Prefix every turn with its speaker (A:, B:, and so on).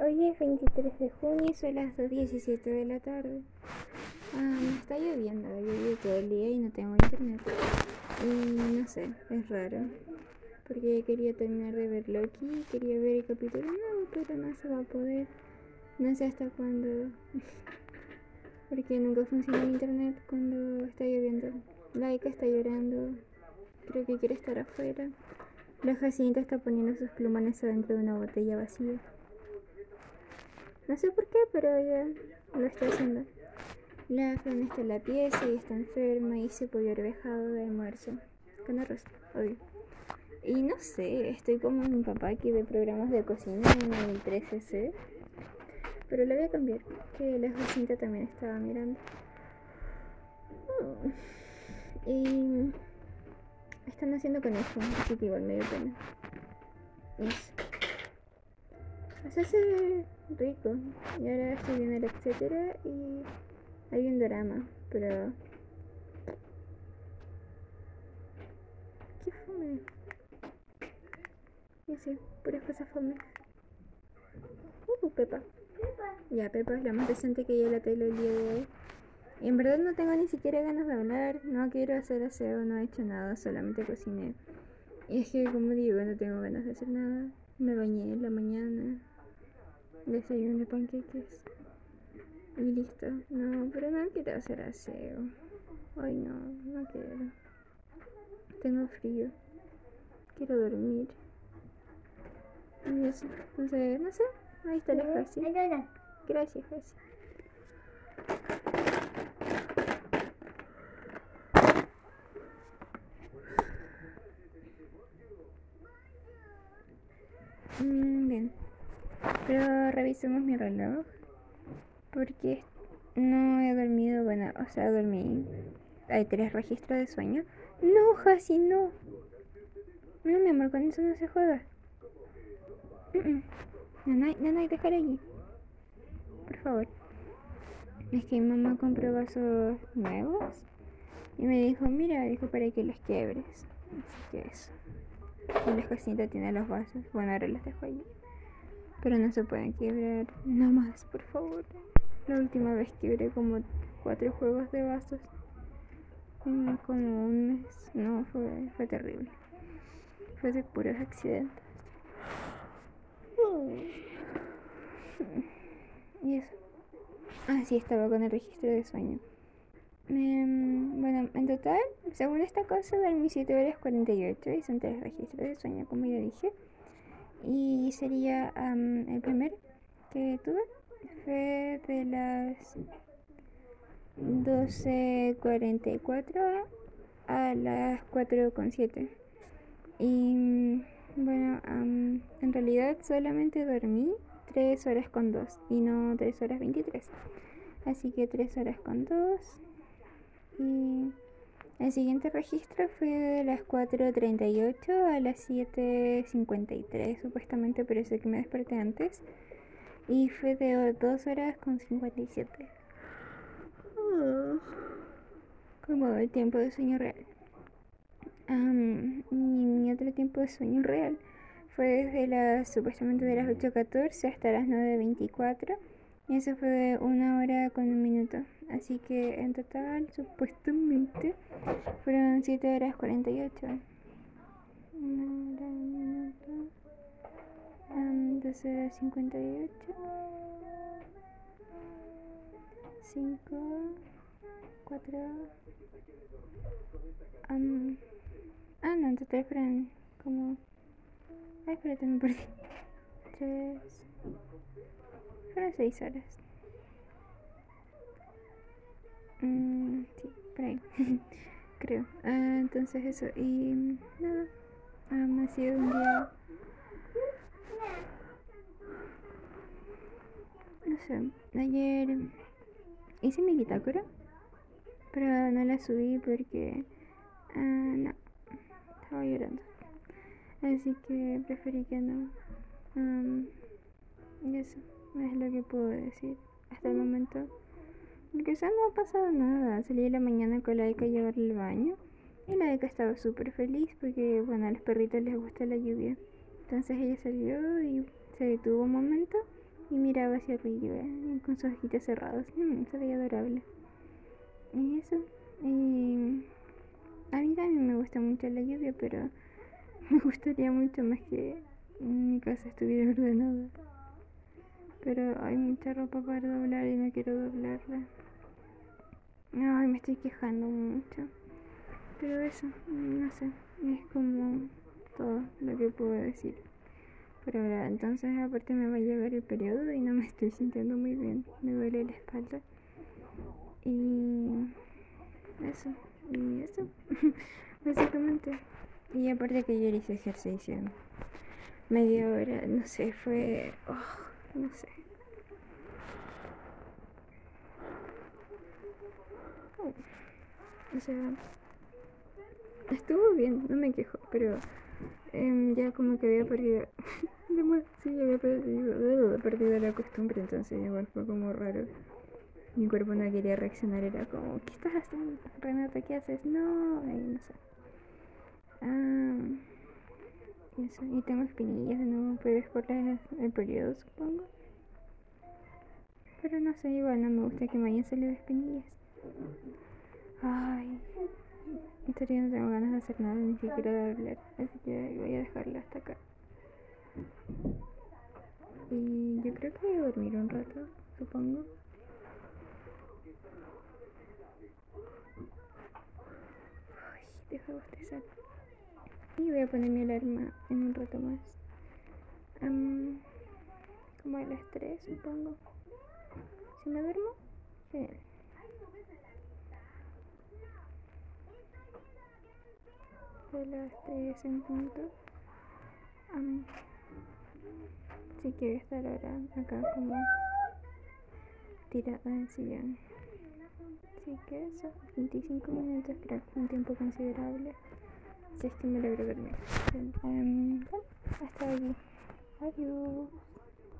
A: Hoy es 23 de junio y son las 2.17 de la tarde. Ah, está lloviendo, llovido todo el día y no tengo internet. Y no sé, es raro. Porque quería terminar de ver Loki, quería ver el capítulo nuevo, pero no se va a poder. No sé hasta cuándo. porque nunca funciona el internet cuando está lloviendo. Laika está llorando. Creo que quiere estar afuera. La Jacinta está poniendo sus plumones adentro de una botella vacía. No sé por qué, pero ya lo está haciendo. La Fran está en la pieza y está enferma y se puede haber dejado de almuerzo. Con arroz, obvio. Y no sé, estoy como mi papá que ve programas de cocina en el 13C. Pero lo voy a cambiar, que la Jacinta también estaba mirando. Y están haciendo con eso, así que igual me dio pena. Eso. Rico. Y ahora estoy viendo el etcétera y hay un drama, pero. ¿Qué fome? Ya sé, puras cosas fome. Uh, Pepa. Ya, Pepa es la más decente que yo la tele el día de hoy. En verdad no tengo ni siquiera ganas de hablar, no quiero hacer aseo, no he hecho nada, solamente cociné. Y es que, como digo, no tengo ganas de hacer nada. Me bañé en la mañana, desayuné panqueques y listo. No, pero no quiero hacer aseo. Ay, no, no quiero. Tengo frío. Quiero dormir. Y eso, entonces, no sé, ahí está la Jasi. Gracias, Jasi. Mm, bien. Pero revisemos mi reloj. Porque no he dormido, bueno, o sea, dormí. Hay tres registros de sueño. No, Hasi, no. No, mi amor, con eso no se juega. No, hay, no hay dejar allí. Por favor. Es que mi mamá compró vasos nuevos. Y me dijo, mira, dijo para que los quiebres. Así que eso. Y la casita tiene los vasos. Bueno, ahora los dejo allí. Pero no se pueden quebrar. No más, por favor. La última vez quebré como cuatro juegos de vasos. En como un mes. No, fue, fue terrible. Fue de puros accidentes. Y eso. Ah, sí, estaba con el registro de sueño. Em, bueno, en total, según esta cosa, dormí 7 horas 48 y son tres registros de sueño, como ya dije. Y sería el primer que tuve fue de las 12.44 a las 4.7. Y bueno, en realidad solamente dormí 3 horas con 2 y no 3 horas 23. Así que 3 horas con 2 y el siguiente registro fue de las 4.38 a las 7.53, supuestamente, pero sé que me desperté antes. Y fue de 2 horas con 57. como el tiempo de sueño real. y mi otro tiempo de sueño real fue desde las, supuestamente de las 8.14 hasta las 9.24. Y eso fue una hora con un minuto. Así que en total, supuestamente, fueron 7 horas 48. Una hora, un minuto. Um, 2 horas 58. 5, 4. Um, ah, no, en total fueron como. Ay, espérate, me perdí. 3. Fueron 6 horas. Mm, sí, por ahí. Creo. Ah, entonces eso. Y nada. ha sido un día. No sé. Ayer hice mi bitácora. Pero no la subí porque. Uh, no. Estaba llorando. Así que preferí que no. Um, y eso es lo que puedo decir hasta el momento. Porque ya no ha pasado nada. Salí de la mañana con la Eka a llevarle al baño. Y la Eka estaba súper feliz porque, bueno, a los perritos les gusta la lluvia. Entonces ella salió y se detuvo un momento y miraba hacia arriba con sus ojitos cerrados. Mm, se veía adorable. Y eso. Y a mí también me gusta mucho la lluvia, pero me gustaría mucho más que mi casa estuviera ordenada. Pero hay mucha ropa para doblar y no quiero doblarla. Ay, me estoy quejando mucho. Pero eso, no sé, es como todo lo que puedo decir. Por ahora, entonces aparte me va a llegar el periodo y no me estoy sintiendo muy bien. Me duele la espalda. Y eso, y eso, básicamente. Y aparte que yo hice ejercicio media hora, no sé, fue, oh, no sé. O sea, estuvo bien, no me quejo, pero em, ya como que había perdido, sí, había perdido, perdido la costumbre, entonces igual fue como raro. Mi cuerpo no quería reaccionar, era como, ¿qué estás haciendo? Renata, ¿qué haces? No, no sé. Ah, eso, y tengo espinillas de nuevo, pero es por el periodo, supongo. Pero no sé, igual no me gusta que me hayan salido espinillas. Ay, en no tengo ganas de hacer nada, ni siquiera de hablar, así que voy a dejarla hasta acá. Y yo creo que voy a dormir un rato, supongo. Ay, deja bostezar. Y voy a poner mi alarma en un rato más. como a las 3, supongo. Si me duermo, genial. A las 3 en punto. Um, sí a estar ahora acá como tirada en sillón. Así que eso, 25 minutos creo un tiempo considerable Seçtiğimi de görebilirim. Um, hasta lagi. Adiós.